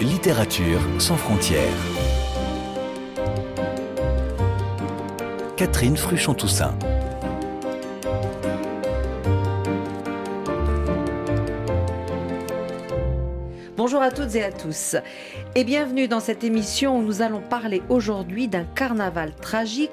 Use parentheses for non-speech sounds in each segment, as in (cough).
Littérature sans frontières. Catherine Fruchon-Toussaint. Bonjour à toutes et à tous et bienvenue dans cette émission où nous allons parler aujourd'hui d'un carnaval tragique,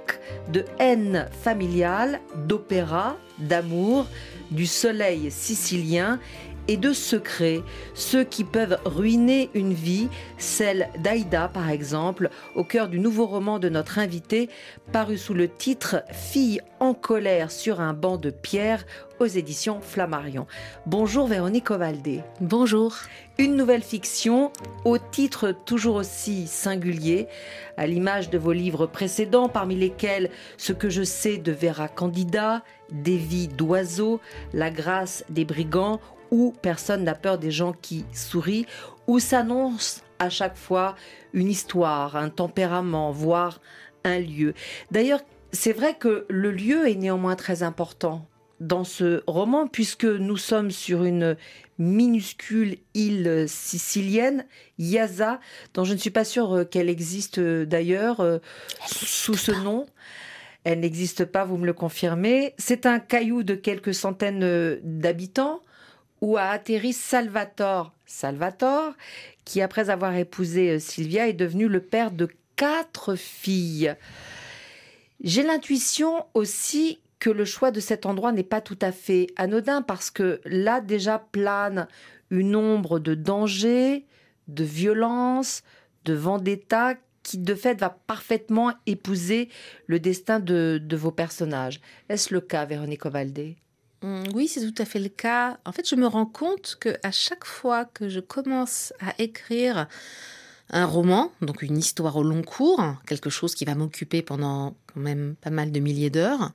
de haine familiale, d'opéra, d'amour, du soleil sicilien et de secrets, ceux qui peuvent ruiner une vie, celle d'Aïda par exemple, au cœur du nouveau roman de notre invité, paru sous le titre Fille en colère sur un banc de pierre aux éditions Flammarion. Bonjour Véronique Ovaldé. Bonjour. Une nouvelle fiction au titre toujours aussi singulier, à l'image de vos livres précédents, parmi lesquels Ce que je sais de Vera Candida, Des vies d'oiseaux, La grâce des brigands où personne n'a peur des gens qui sourient, où s'annonce à chaque fois une histoire, un tempérament, voire un lieu. D'ailleurs, c'est vrai que le lieu est néanmoins très important dans ce roman, puisque nous sommes sur une minuscule île sicilienne, Yaza, dont je ne suis pas sûre euh, qu'elle existe euh, d'ailleurs euh, sous ce nom. Elle n'existe pas, vous me le confirmez. C'est un caillou de quelques centaines d'habitants où a atterri Salvatore. Salvatore, qui après avoir épousé euh, Sylvia est devenu le père de quatre filles. J'ai l'intuition aussi que le choix de cet endroit n'est pas tout à fait anodin parce que là déjà plane une ombre de danger, de violence, de vendetta qui de fait va parfaitement épouser le destin de, de vos personnages. Est-ce le cas, Véronique Ovaldé oui, c'est tout à fait le cas. En fait, je me rends compte que à chaque fois que je commence à écrire un roman, donc une histoire au long cours, quelque chose qui va m'occuper pendant quand même pas mal de milliers d'heures,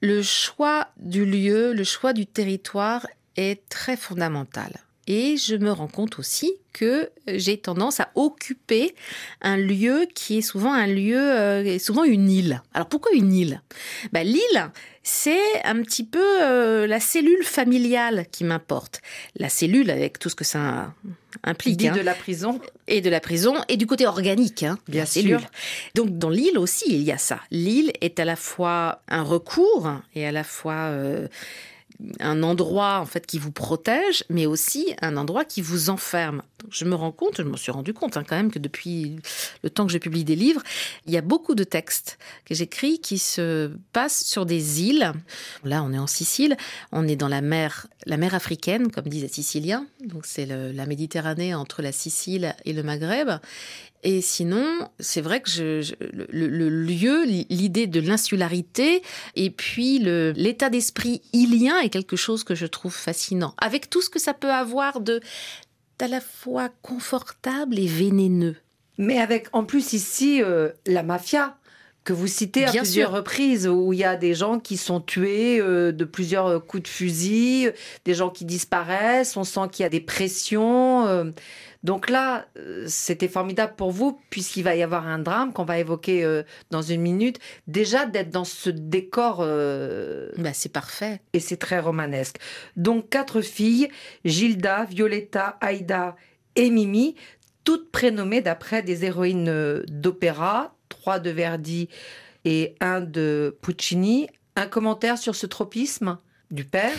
le choix du lieu, le choix du territoire est très fondamental. Et je me rends compte aussi que j'ai tendance à occuper un lieu qui est souvent un lieu, euh, souvent une île. Alors pourquoi une île? Bah, L'île, c'est un petit peu euh, la cellule familiale qui m'importe. La cellule avec tout ce que ça implique. Hein. de la prison. Et de la prison, et du côté organique, hein, bien sûr. Donc dans l'île aussi, il y a ça. L'île est à la fois un recours et à la fois... Euh, un endroit en fait qui vous protège, mais aussi un endroit qui vous enferme. je me rends compte, je me suis rendu compte hein, quand même que depuis le temps que j'ai publié des livres, il y a beaucoup de textes que j'écris qui se passent sur des îles. Là, on est en Sicile, on est dans la mer, la mer africaine, comme disent les Siciliens. Donc c'est la Méditerranée entre la Sicile et le Maghreb. Et sinon, c'est vrai que je, le, lieu, l'idée de l'insularité et puis l'état d'esprit ilien est quelque chose que je trouve fascinant. Avec tout ce que ça peut avoir de à la fois confortable et vénéneux. Mais avec en plus ici euh, la mafia que vous citez à plusieurs reprises, où il y a des gens qui sont tués euh, de plusieurs coups de fusil, des gens qui disparaissent, on sent qu'il y a des pressions. Euh, donc là, euh, c'était formidable pour vous, puisqu'il va y avoir un drame qu'on va évoquer euh, dans une minute. Déjà, d'être dans ce décor. Euh, bah, c'est parfait. Et c'est très romanesque. Donc, quatre filles Gilda, Violetta, Aïda et Mimi, toutes prénommées d'après des héroïnes d'opéra, trois de Verdi et un de Puccini. Un commentaire sur ce tropisme? Du père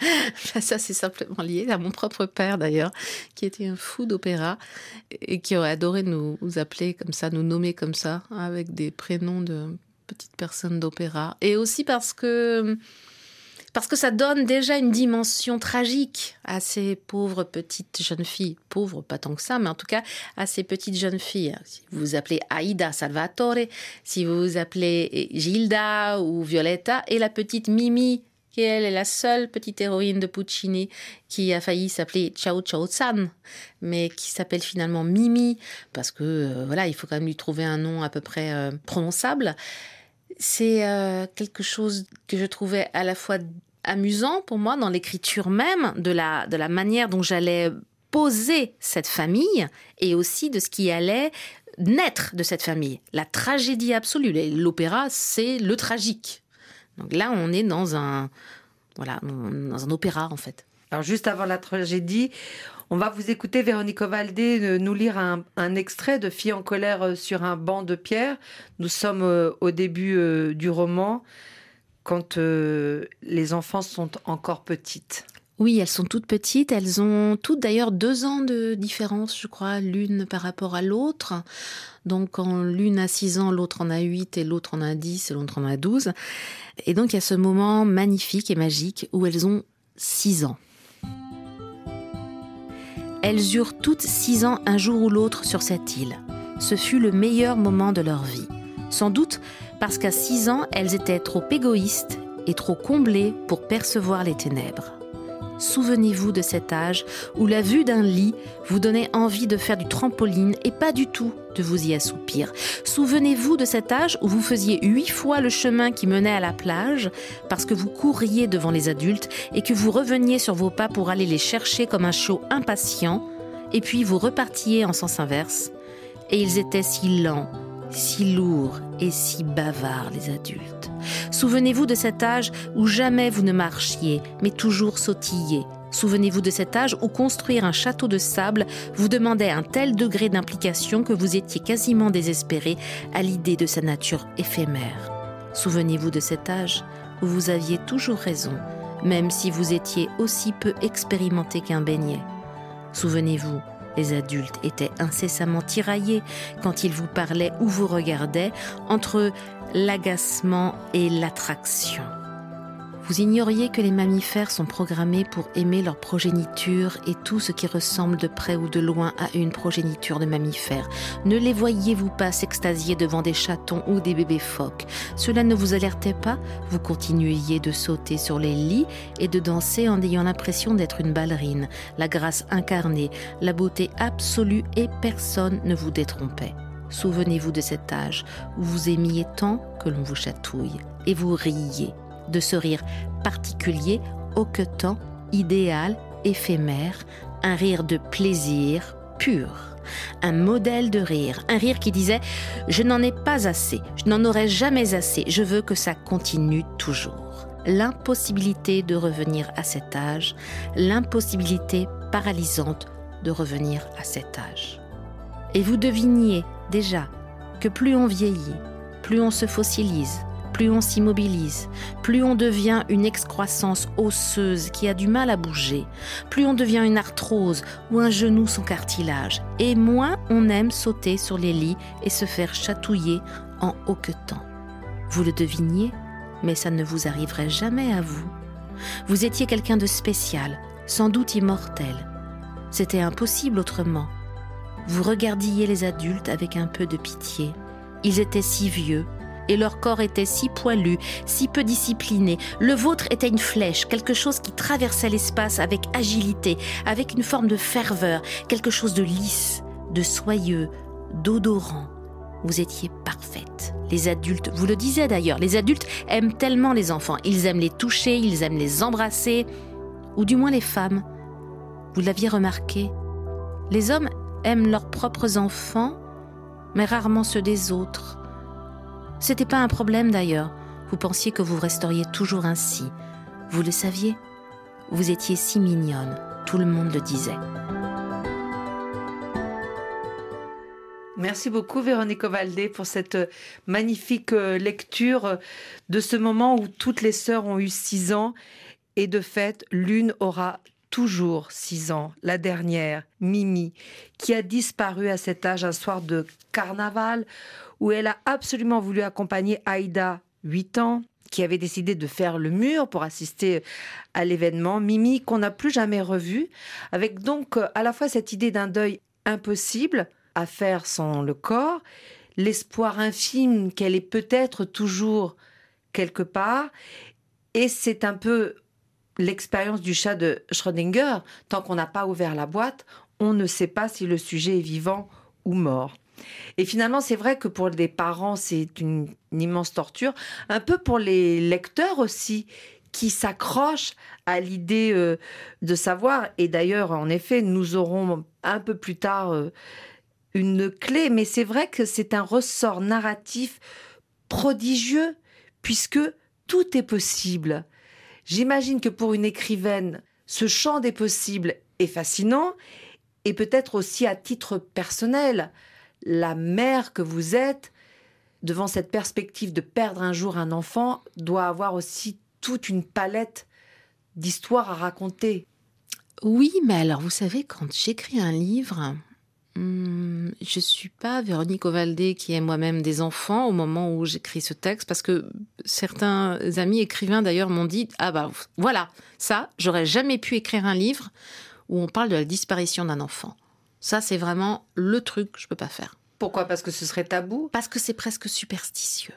(laughs) Ça, c'est simplement lié à mon propre père, d'ailleurs, qui était un fou d'opéra et qui aurait adoré nous, appeler comme ça, nous nommer comme ça, avec des prénoms de petites personnes d'opéra. Et aussi parce que parce que ça donne déjà une dimension tragique à ces pauvres petites jeunes filles. Pauvres, pas tant que ça, mais en tout cas à ces petites jeunes filles. Si vous vous appelez Aida Salvatore, si vous vous appelez Gilda ou Violetta, et la petite Mimi qui elle est la seule petite héroïne de Puccini qui a failli s'appeler Ciao Ciao San, mais qui s'appelle finalement Mimi parce que euh, voilà, il faut quand même lui trouver un nom à peu près euh, prononçable. C'est euh, quelque chose que je trouvais à la fois amusant pour moi dans l'écriture même de la de la manière dont j'allais poser cette famille et aussi de ce qui allait naître de cette famille. La tragédie absolue. L'opéra, c'est le tragique. Donc là, on est dans un, voilà, dans un opéra en fait. Alors juste avant la tragédie, on va vous écouter Véronique Ovaldé euh, nous lire un, extrait de Fille en colère euh, sur un banc de pierre. Nous sommes euh, au début du roman, quand les enfants sont encore petites. Oui, elles sont toutes petites. Elles ont toutes d'ailleurs deux ans de différence, je crois, l'une par rapport à l'autre. Donc, quand l'une a six ans, l'autre en a huit, et l'autre en a dix, et l'autre en a douze. Et donc, il y a ce moment magnifique et magique où elles ont six ans. Elles eurent toutes six ans un jour ou l'autre sur cette île. Ce fut le meilleur moment de leur vie. Sans doute parce qu'à six ans, elles étaient trop égoïstes et trop comblées pour percevoir les ténèbres. Souvenez-vous de cet âge où la vue d'un lit vous donnait envie de faire du trampoline et pas du tout de vous y assoupir. Souvenez-vous de cet âge où vous faisiez huit fois le chemin qui menait à la plage parce que vous courriez devant les adultes et que vous reveniez sur vos pas pour aller les chercher comme un chiot impatient et puis vous repartiez en sens inverse. Et ils étaient si lents, si lourds et si bavards les adultes. Souvenez-vous de cet âge où jamais vous ne marchiez, mais toujours sautilliez. Souvenez-vous de cet âge où construire un château de sable vous demandait un tel degré d'implication que vous étiez quasiment désespéré à l'idée de sa nature éphémère. Souvenez-vous de cet âge où vous aviez toujours raison, même si vous étiez aussi peu expérimenté qu'un beignet. Souvenez-vous les adultes étaient incessamment tiraillés quand ils vous parlaient ou vous regardaient entre l'agacement et l'attraction. Vous ignoriez que les mammifères sont programmés pour aimer leur progéniture et tout ce qui ressemble de près ou de loin à une progéniture de mammifères. Ne les voyiez-vous pas s'extasier devant des chatons ou des bébés phoques? Cela ne vous alertait pas? Vous continuiez de sauter sur les lits et de danser en ayant l'impression d'être une ballerine, la grâce incarnée, la beauté absolue et personne ne vous détrompait. Souvenez-vous de cet âge où vous aimiez tant que l'on vous chatouille et vous riiez de ce rire particulier, hoquetant, idéal, éphémère, un rire de plaisir pur, un modèle de rire, un rire qui disait ⁇ Je n'en ai pas assez, je n'en aurai jamais assez, je veux que ça continue toujours ⁇ L'impossibilité de revenir à cet âge, l'impossibilité paralysante de revenir à cet âge. Et vous deviniez déjà que plus on vieillit, plus on se fossilise, plus on s'immobilise, plus on devient une excroissance osseuse qui a du mal à bouger, plus on devient une arthrose ou un genou sans cartilage, et moins on aime sauter sur les lits et se faire chatouiller en hoquetant. Vous le deviniez, mais ça ne vous arriverait jamais à vous. Vous étiez quelqu'un de spécial, sans doute immortel. C'était impossible autrement. Vous regardiez les adultes avec un peu de pitié. Ils étaient si vieux, et leur corps était si poilu, si peu discipliné. Le vôtre était une flèche, quelque chose qui traversait l'espace avec agilité, avec une forme de ferveur, quelque chose de lisse, de soyeux, d'odorant. Vous étiez parfaite. Les adultes, vous le disiez d'ailleurs, les adultes aiment tellement les enfants. Ils aiment les toucher, ils aiment les embrasser, ou du moins les femmes. Vous l'aviez remarqué. Les hommes aiment leurs propres enfants, mais rarement ceux des autres. C'était pas un problème d'ailleurs. Vous pensiez que vous resteriez toujours ainsi. Vous le saviez? Vous étiez si mignonne. Tout le monde le disait. Merci beaucoup Véronique Ovaldé pour cette magnifique euh, lecture de ce moment où toutes les sœurs ont eu six ans et de fait l'une aura toujours six ans, la dernière, Mimi, qui a disparu à cet âge un soir de carnaval où elle a absolument voulu accompagner Aïda, 8 ans, qui avait décidé de faire le mur pour assister à l'événement. Mimi, qu'on n'a plus jamais revu, avec donc euh, à la fois cette idée d'un deuil impossible à faire sans le corps, l'espoir infime qu'elle est peut-être toujours quelque part, et c'est un peu l'expérience du chat de Schrödinger. Tant qu'on n'a pas ouvert la boîte, on ne sait pas si le sujet est vivant ou mort. Et finalement, c'est vrai que pour les parents, c'est une, immense torture. Un peu pour les lecteurs aussi, qui s'accrochent à l'idée euh, de savoir. Et d'ailleurs, en effet, nous aurons un peu plus tard euh, une clé. Mais c'est vrai que c'est un ressort narratif prodigieux, puisque tout est possible. J'imagine que pour une écrivaine, ce champ des possibles est fascinant et peut-être aussi à titre personnel. La mère que vous êtes, devant cette perspective de perdre un jour un enfant, doit avoir aussi toute une palette d'histoires à raconter. Oui, mais alors vous savez, quand j'écris un livre, hmm, je suis pas Véronique Ovaldé qui est moi-même des enfants au moment où j'écris ce texte, parce que certains amis écrivains d'ailleurs m'ont dit ah bah voilà ça, j'aurais jamais pu écrire un livre où on parle de la disparition d'un enfant. Ça, c'est vraiment le truc que je peux pas faire. Pourquoi? Parce que ce serait tabou? Parce que c'est presque superstitieux.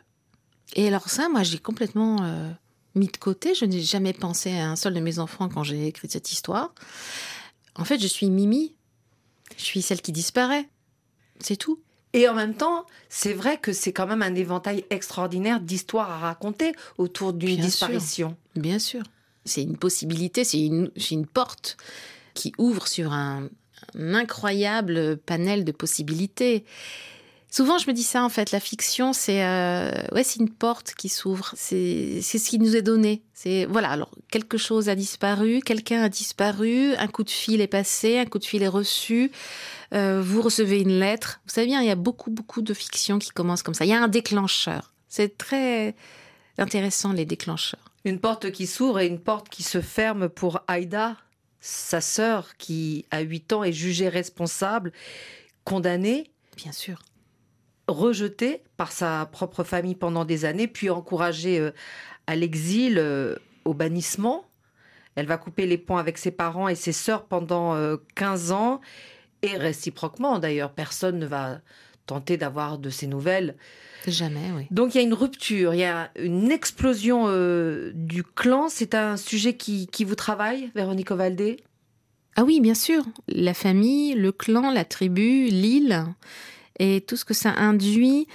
Et alors ça, moi, j'ai complètement euh, mis de côté. Je n'ai jamais pensé à un seul de mes enfants quand j'ai écrit cette histoire. En fait, je suis Mimi. Je suis celle qui disparaît. C'est tout. Et en même temps, c'est vrai que c'est quand même un éventail extraordinaire d'histoires à raconter autour d'une disparition. Bien sûr. C'est une possibilité, c'est une, une porte qui ouvre sur un, incroyable panel de possibilités. Souvent, je me dis ça en fait. La fiction, c'est euh, ouais, c'est une porte qui s'ouvre. C'est c'est ce qui nous est donné. C'est voilà. Alors quelque chose a disparu, quelqu'un a disparu, un coup de fil est passé, un coup de fil est reçu. Euh, vous recevez une lettre. Vous savez bien, il y a beaucoup beaucoup de fiction qui commencent comme ça. Il y a un déclencheur. C'est très intéressant les déclencheurs. Une porte qui s'ouvre et une porte qui se ferme pour Aïda sa sœur qui, a 8 ans, est jugée responsable, condamnée. Bien sûr. Rejetée par sa propre famille pendant des années, puis encouragée euh, à l'exil, euh, au bannissement. Elle va couper les ponts avec ses parents et ses sœurs pendant 15 euh, ans. Et réciproquement, d'ailleurs, personne ne va tenter d'avoir de ses nouvelles. Jamais, oui. Donc il y a une rupture, il y a une explosion euh, du clan. C'est un sujet qui, qui vous travaille, Véronique Ovaldé? Ah oui, bien sûr. La famille, le clan, la tribu, l'île, et tout ce que ça induit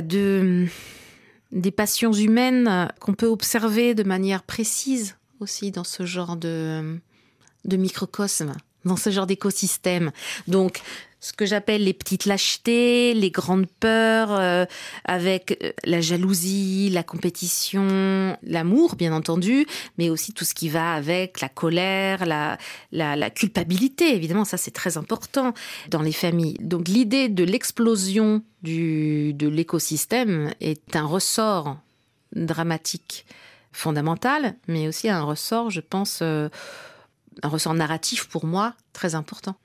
de, des passions humaines qu'on peut observer de manière précise aussi dans ce genre de, de microcosme dans ce genre d'écosystème. Donc, ce que j'appelle les petites lâchetés, les grandes peurs, euh, avec euh, la jalousie, la compétition, l'amour, bien entendu, mais aussi tout ce qui va avec la colère, la, culpabilité, évidemment, ça c'est très important dans les familles. Donc l'idée de l'explosion du, de l'écosystème est un ressort dramatique fondamental, mais aussi un ressort, je pense, euh, un ressort narratif pour moi très important.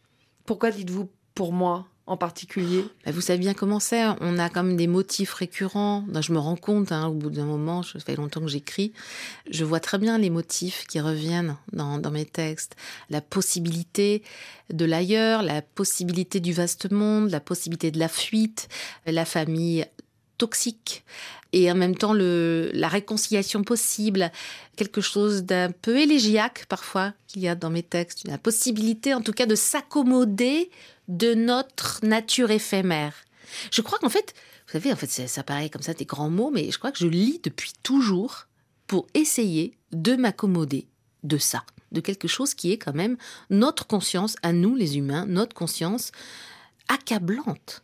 Pourquoi dites-vous pour moi en particulier bah, Vous savez bien comment c'est. On a comme des motifs récurrents. Je me rends compte, hein, au bout d'un moment, ça fait longtemps que j'écris, je vois très bien les motifs qui reviennent dans mes textes. La possibilité de l'ailleurs, la possibilité du vaste monde, la possibilité de la fuite, la famille toxique et en même temps le, la réconciliation possible, quelque chose d'un peu élégiaque parfois qu'il y a dans mes textes, la possibilité en tout cas de s'accommoder de notre nature éphémère. Je crois qu'en fait, vous savez, en fait, ça paraît comme ça des grands mots, mais je crois que je lis depuis toujours pour essayer de m'accommoder de ça, de quelque chose qui est quand même notre conscience, à nous les humains, notre conscience accablante,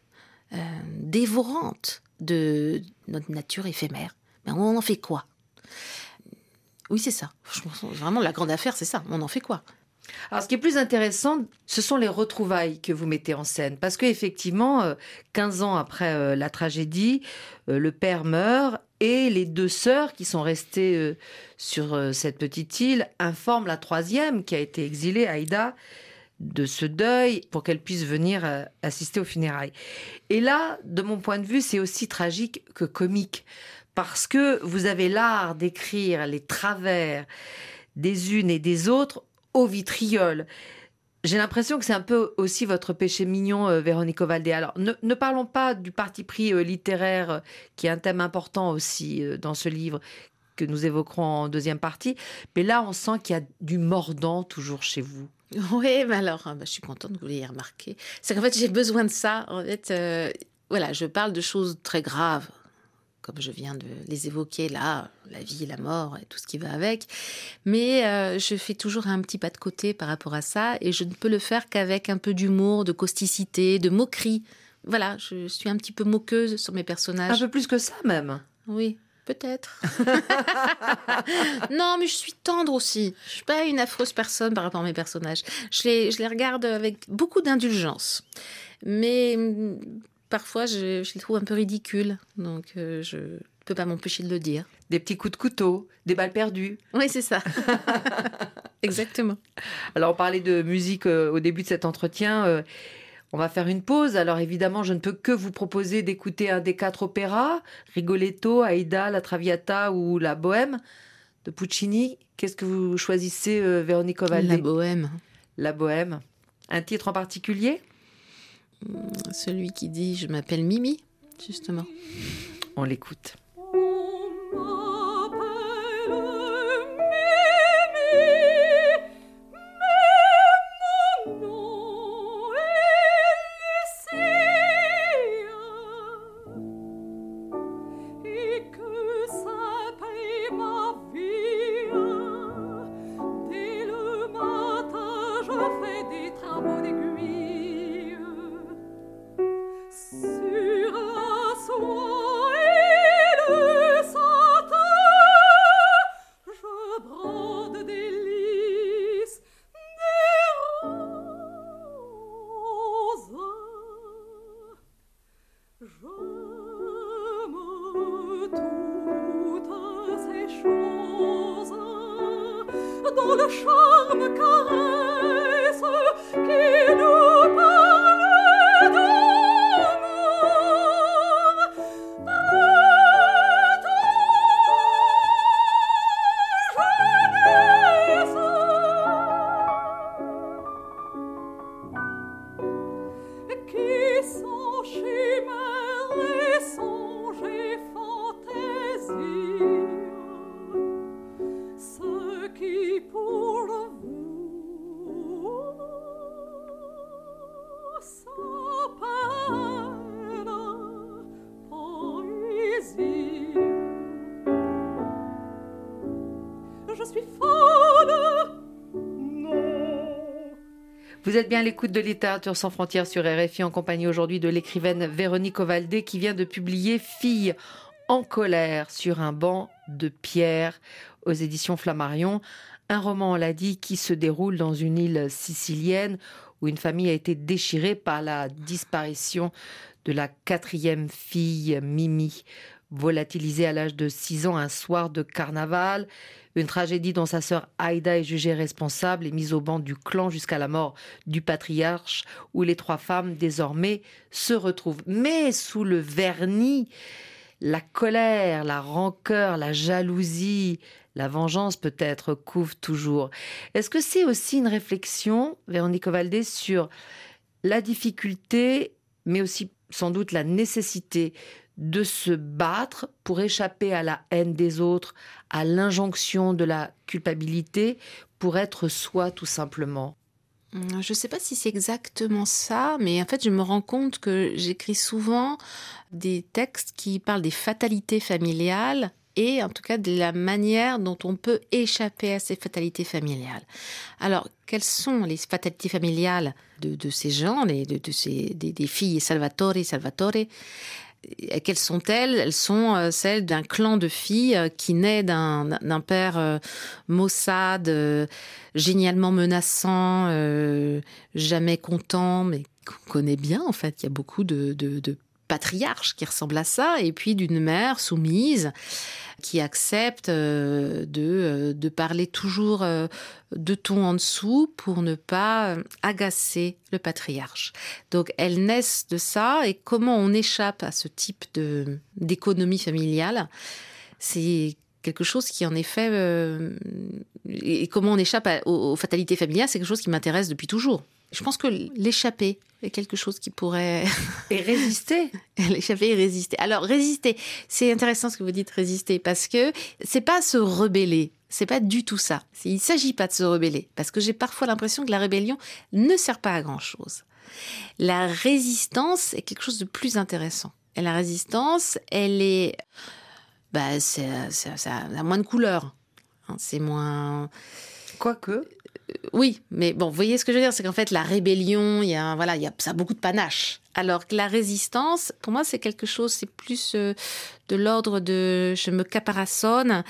euh, dévorante de notre nature éphémère. Mais on en fait quoi? Oui, c'est ça. Vraiment, la grande affaire, c'est ça. On en fait quoi? Alors, ce qui est plus intéressant, ce sont les retrouvailles que vous mettez en scène. Parce qu'effectivement, 15 euh, ans après euh, la tragédie, euh, le père meurt et les deux sœurs qui sont restées sur cette petite île informent la troisième, qui a été exilée, Aïda, de ce deuil pour qu'elle puisse venir assister aux funérailles. Et là, de mon point de vue, c'est aussi tragique que comique. Parce que vous avez l'art d'écrire les travers des unes et des autres au vitriol. J'ai l'impression que c'est un peu aussi votre péché mignon, euh, Véronique. Alors, ne, parlons pas du parti pris euh, littéraire, euh, qui est un thème important aussi dans ce livre que nous évoquerons en deuxième partie. Mais là, on sent qu'il y a du mordant toujours chez vous. (laughs) Oui, mais alors, bah, je suis contente que vous l'ayez remarqué. C'est qu'en fait, j'ai besoin de ça. En fait, voilà, je parle de choses très graves, comme je viens de les évoquer là, la vie, la mort et tout ce qui va avec. Mais euh, je fais toujours un petit pas de côté par rapport à ça et je ne peux le faire qu'avec un peu d'humour, de causticité, de moquerie. Voilà, je suis un petit peu moqueuse sur mes personnages. Un peu plus que ça même. Oui. Peut-être. (laughs) non, mais je suis tendre aussi. Je suis pas une affreuse personne par rapport à mes personnages. Je les, je les regarde avec beaucoup d'indulgence. Mais mm, parfois, je, je, les trouve un peu ridicules. Donc, euh, je ne peux pas m'empêcher de le dire. Des petits coups de couteau, des balles perdues. Oui, c'est ça. (laughs) Exactement. Alors, on parlait de musique euh, au début de cet entretien. Euh, on va faire une pause. Alors évidemment, je ne peux que vous proposer d'écouter un des quatre opéras, Rigoletto, Aïda, La Traviata ou La Bohème de Puccini. Qu'est-ce que vous choisissez, euh, Véronique La Bohème. La Bohème. Un titre en particulier? Celui qui dit Je m'appelle Mimi, justement. On l'écoute. le charme carré Vous êtes bien à l'écoute de Littérature sans frontières sur RFI en compagnie aujourd'hui de l'écrivaine Véronique Ovaldé qui vient de publier Fille en colère sur un banc de pierre aux éditions Flammarion. Un roman, on l'a dit, qui se déroule dans une île sicilienne où une famille a été déchirée par la disparition de la quatrième fille, Mimi, volatilisée à l'âge de 6 ans un soir de carnaval. Une tragédie dont sa sœur Aïda est jugée responsable et mise au banc du clan jusqu'à la mort du patriarche, où les trois femmes désormais se retrouvent. Mais sous le vernis, la colère, la rancœur, la jalousie, la vengeance peut-être couvrent toujours. Est-ce que c'est aussi une réflexion, Véronique Valdé, sur la difficulté, mais aussi sans doute la nécessité de se battre pour échapper à la haine des autres, à l'injonction de la culpabilité, pour être soi tout simplement. Hum, je ne sais pas si c'est exactement ça, mais en fait, je me rends compte que j'écris souvent des textes qui parlent des fatalités familiales et en tout cas de la manière dont on peut échapper à ces fatalités familiales. Alors, quelles sont les fatalités familiales de, ces gens, de, ces, des, des filles Salvatore, Salvatore? Quelles sont-elles? Elles sont euh, celles d'un clan de filles euh, qui naît d'un père euh, maussade, génialement menaçant, jamais content, mais qu'on connaît bien en fait. Il y a beaucoup de, de qui ressemblent à ça, et puis d'une mère soumise qui accepte euh, de, euh, de parler toujours euh, de ton en dessous pour ne pas agacer le patriarche. Donc elles naissent de ça et comment on échappe à ce type de d'économie familiale, c'est quelque chose qui en effet et comment on échappe aux, fatalités familiales, c'est quelque chose qui m'intéresse depuis toujours. Je pense que l'échapper est quelque chose qui pourrait... (laughs) Et résister L'échapper et résister. Alors, résister, c'est intéressant ce que vous dites, résister, parce que c'est pas se rebeller. C'est pas du tout ça. Il ne s'agit pas de se rebeller, parce que j'ai parfois l'impression que la rébellion ne sert pas à grand-chose. La résistance est quelque chose de plus intéressant. Et la résistance, elle est... Bah, c'est, ça a moins de couleurs. Hein. C'est moins... Quoique oui, mais bon, vous voyez ce que je veux dire, c'est qu'en fait la rébellion, il y a voilà, il y a ça a beaucoup de panache. Alors que la résistance, pour moi, c'est quelque chose, c'est plus euh, de l'ordre de je me caparaçonne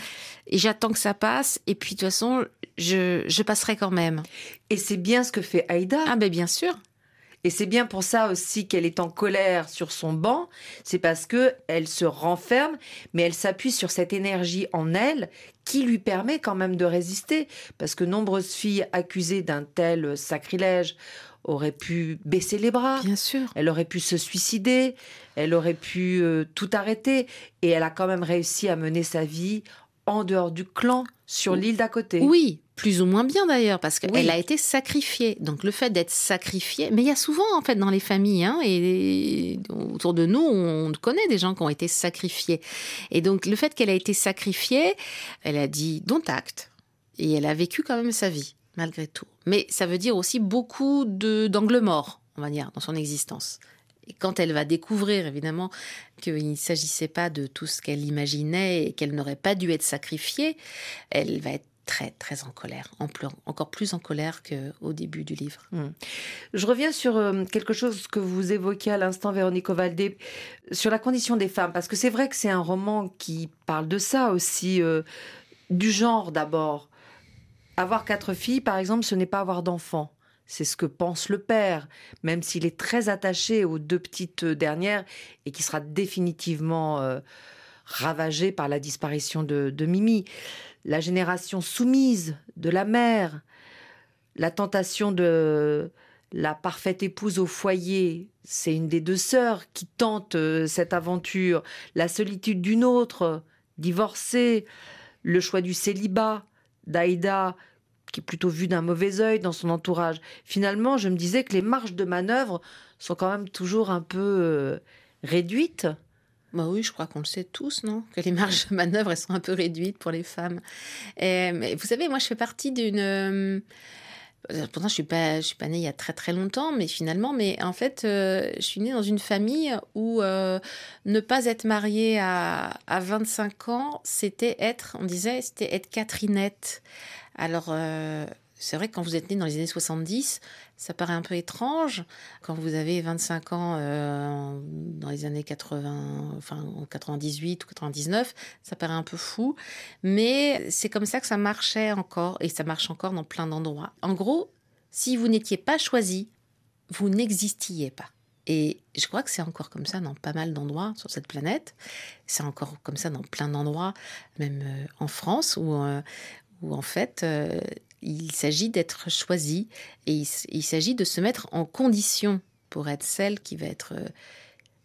et j'attends que ça passe et puis de toute façon, je, je passerai quand même. Et c'est bien ce que fait Aïda. Ah ben bien sûr. Et c'est bien pour ça aussi qu'elle est en colère sur son banc, c'est parce que elle se renferme, mais elle s'appuie sur cette énergie en elle qui lui permet quand même de résister, parce que nombreuses filles accusées d'un tel sacrilège auraient pu baisser les bras. Bien sûr. Elle aurait pu se suicider, elle aurait pu euh, tout arrêter, et elle a quand même réussi à mener sa vie en dehors du clan, sur l'île d'à côté. Oui, plus ou moins bien d'ailleurs, parce qu'elle a été sacrifiée. Donc le fait d'être sacrifiée, mais il y a souvent en fait dans les familles, hein, et autour de nous, on connaît des gens qui ont été sacrifiés. Et donc le fait qu'elle a été sacrifiée, elle a dit dont acte, et elle a vécu quand même sa vie malgré tout. Mais ça veut dire aussi beaucoup de d'angles morts, on va dire, dans son existence. Et quand elle va découvrir, évidemment, qu'il ne s'agissait pas de tout ce qu'elle imaginait et qu'elle n'aurait pas dû être sacrifiée, elle va être très très en colère, encore plus en colère qu'au début du livre. Hmm. Je reviens sur euh, quelque chose que vous évoquiez à l'instant, Véronique Ovaldé, sur la condition des femmes, parce que c'est vrai que c'est un roman qui parle de ça aussi, euh, du genre d'abord. Avoir quatre filles, par exemple, ce n'est pas avoir d'enfants. C'est ce que pense le père, même s'il est très attaché aux deux petites dernières et qui sera définitivement euh, ravagé par la disparition de, Mimi. La génération soumise de la mère, la tentation de la parfaite épouse au foyer, c'est une des deux sœurs qui tente euh, cette aventure, la solitude d'une autre, divorcée, le choix du célibat, d'Aïda, qui est plutôt vu d'un mauvais œil dans son entourage. Finalement, je me disais que les marges de manœuvre sont quand même toujours un peu euh, réduites. Bah oui, je crois qu'on le sait tous, non? Que les marges de manœuvre, elles sont un peu réduites pour les femmes. Mais vous savez, moi, je fais partie d'une... Euh, pourtant, je suis pas, je suis pas née il y a très très longtemps, mais finalement, mais en fait, euh, je suis née dans une famille où ne pas être mariée à, à 25 ans, c'était être, on disait, c'était être Catherinette. Alors, euh, c'est vrai que quand vous êtes né dans les années 70, ça paraît un peu étrange. Quand vous avez 25 ans euh, dans les années 80, enfin 98 ou 99, ça paraît un peu fou. Mais c'est comme ça que ça marchait encore et ça marche encore dans plein d'endroits. En gros, si vous n'étiez pas choisi, vous n'existiez pas. Et je crois que c'est encore comme ça dans pas mal d'endroits sur cette planète. C'est encore comme ça dans plein d'endroits, même euh, en France, où, où en fait euh, il s'agit d'être choisi et il, s'agit de se mettre en condition pour être celle qui va être euh,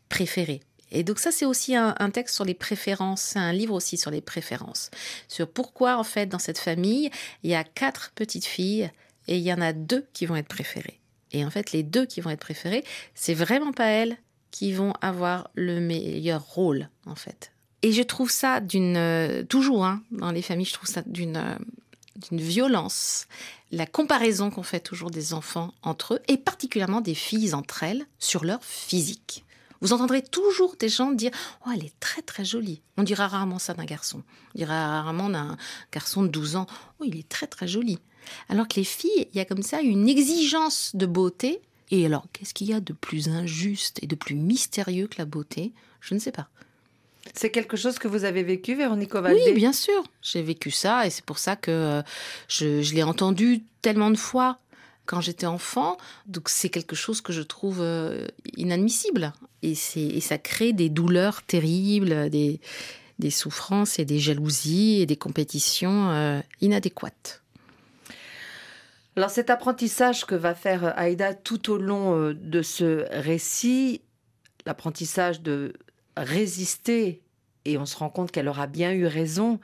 préférée. Et donc ça c'est aussi un, texte sur les préférences, un livre aussi sur les préférences, sur pourquoi en fait dans cette famille il y a quatre petites filles et il y en a deux qui vont être préférées. Et en fait les deux qui vont être préférées, c'est vraiment pas elles qui vont avoir le meilleur rôle en fait. Et je trouve ça d'une euh, toujours hein, dans les familles, je trouve ça d'une euh, d'une violence. La comparaison qu'on fait toujours des enfants entre eux et particulièrement des filles entre elles sur leur physique. Vous entendrez toujours des gens dire Oh, elle est très très jolie. On dira rarement ça d'un garçon. On dira rarement d'un garçon de 12 ans Oh, il est très très joli. Alors que les filles, il y a comme ça une exigence de beauté. Et alors, qu'est-ce qu'il y a de plus injuste et de plus mystérieux que la beauté? Je ne sais pas. C'est quelque chose que vous avez vécu, Véronique Ovaldé Oui, bien sûr. J'ai vécu ça et c'est pour ça que euh, je, l'ai entendu tellement de fois quand j'étais enfant. Donc c'est quelque chose que je trouve euh, inadmissible. Et, et ça crée des douleurs terribles, des, des souffrances et des jalousies et des compétitions euh, inadéquates. Alors cet apprentissage que va faire Aïda tout au long de ce récit, l'apprentissage de résister, et on se rend compte qu'elle aura bien eu raison,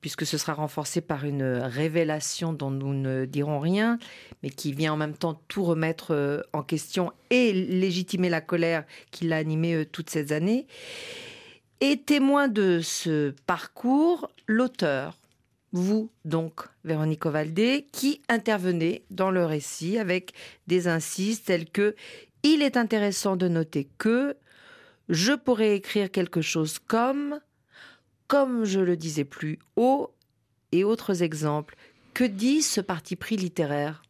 puisque ce sera renforcé par une révélation dont nous ne dirons rien, mais qui vient en même temps tout remettre euh, en question et légitimer la colère qui l'a animée euh, toutes ces années. Et témoin de ce parcours, l'auteur, vous donc, Véronique Ovaldé, qui intervenez dans le récit avec des incises tels que il est intéressant de noter que je pourrais écrire quelque chose comme, comme je le disais plus haut, et autres exemples, Que dit ce parti pris littéraire?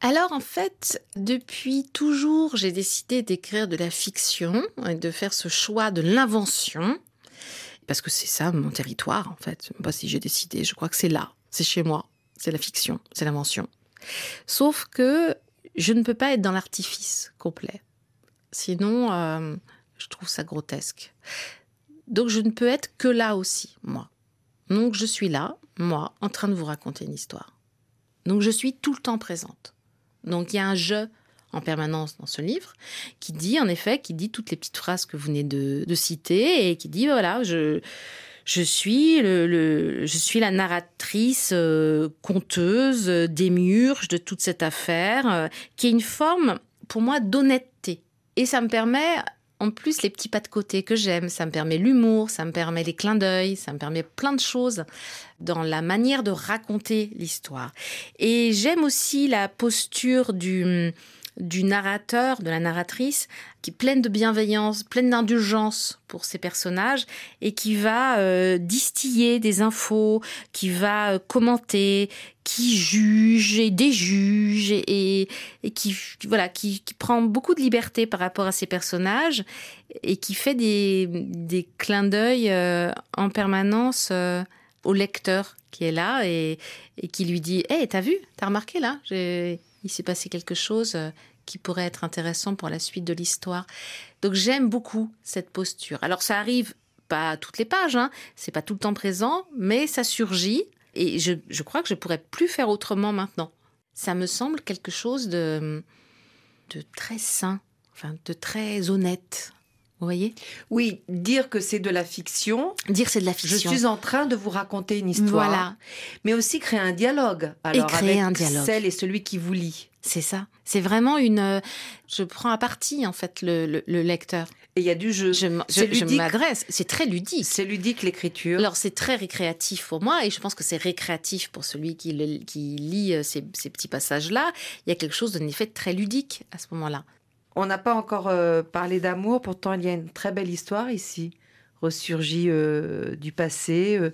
Alors en fait, depuis toujours, j'ai décidé d'écrire de la fiction et de faire ce choix de l'invention. Parce que c'est ça mon territoire en fait. Pas si j'ai décidé, je crois que c'est là, c'est chez moi, c'est la fiction, c'est l'invention. Sauf que je ne peux pas être dans l'artifice complet. Sinon, euh, je trouve ça grotesque. Donc je ne peux être que là aussi, moi. Donc je suis là, moi, en train de vous raconter une histoire. Donc je suis tout le temps présente. Donc il y a un je en permanence dans ce livre qui dit en effet, qui dit toutes les petites phrases que vous venez de, citer et qui dit voilà, je je suis le, je suis la narratrice euh, conteuse démurge de toute cette affaire euh, qui est une forme pour moi d'honnêteté et ça me permet en plus les petits pas de côté que j'aime, ça me permet l'humour, ça me permet les clins d'œil, ça me permet plein de choses dans la manière de raconter l'histoire. Et j'aime aussi la posture du du narrateur, de la narratrice, qui est pleine de bienveillance, pleine d'indulgence pour ses personnages, et qui va euh, distiller des infos, qui va euh, commenter, qui juge et déjuge, et, et, qui, voilà, qui, prend beaucoup de liberté par rapport à ses personnages, et qui fait des, des clins d'œil euh, en permanence au lecteur qui est là, et, et qui lui dit Hé, hey, t'as vu? T'as remarqué là? Il s'est passé quelque chose euh, qui pourrait être intéressant pour la suite de l'histoire. Donc j'aime beaucoup cette posture. Alors ça arrive pas à toutes les pages, hein, c'est pas tout le temps présent, mais ça surgit et je, je, crois que je pourrais plus faire autrement maintenant. Ça me semble quelque chose de, de très sain, enfin de très honnête. Vous voyez? Oui, dire que c'est de la fiction. Dire c'est de la fiction. Je suis en train de vous raconter une histoire. Voilà. Mais aussi créer un dialogue. Alors, et créer un dialogue. Celle et celui qui vous lit. C'est ça. C'est vraiment une. Euh, je prends à partie en fait le, lecteur. Et il y a du jeu. Je, m'adresse. C'est très ludique. C'est ludique l'écriture. Alors c'est très récréatif pour moi et je pense que c'est récréatif pour celui qui, qui lit euh, ces, ces petits passages-là. Il y a quelque chose d'un effet très ludique à ce moment-là. On n'a pas encore euh, parlé d'amour, pourtant il y a une très belle histoire ici, ressurgie euh, du passé, euh,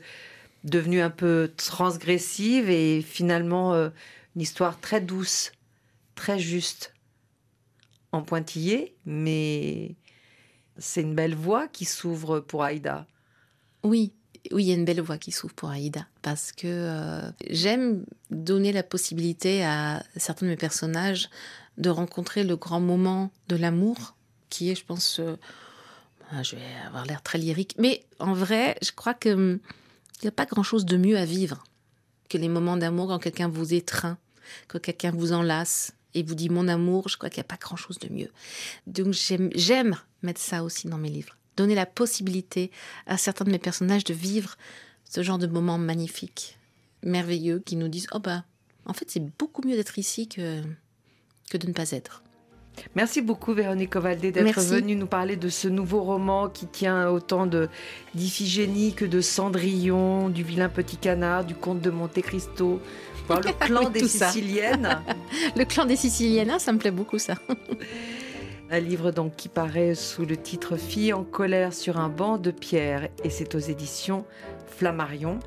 devenue un peu transgressive et finalement une histoire très douce, très juste, en pointillé, mais c'est une belle voie qui s'ouvre pour Aïda. Oui, oui, il y a une belle voie qui s'ouvre pour Aïda. Parce que j'aime donner la possibilité à certains de mes personnages de rencontrer le grand moment de l'amour, qui est, je pense, euh, ah, je vais avoir l'air très lyrique, mais en vrai, je crois que hum, il n'y a pas grand-chose de mieux à vivre que les moments d'amour quand quelqu'un vous étreint, quand quelqu'un vous enlace et vous dit mon amour, je crois qu'il n'y a pas grand-chose de mieux. Donc j'aime mettre ça aussi dans mes livres, donner la possibilité à certains de mes personnages de vivre ce genre de moments magnifiques, merveilleux, qui nous disent oh bah en fait c'est beaucoup mieux d'être ici que que de ne pas être. Merci beaucoup Véronique Ovaldé d'être venue nous parler de ce nouveau roman qui tient autant de d'Iphigénie que de Cendrillon, du vilain petit canard, du comte de Monte Cristo, le (laughs) clan des Siciliennes. (laughs) le clan des Siciliennes, hein, ça me plaît beaucoup ça. un livre donc qui paraît sous le titre Fille en colère sur un banc de pierre et c'est aux éditions Flammarion.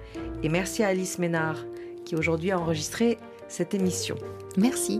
Et merci à Alice Ménard qui aujourd'hui a enregistré cette émission. Merci.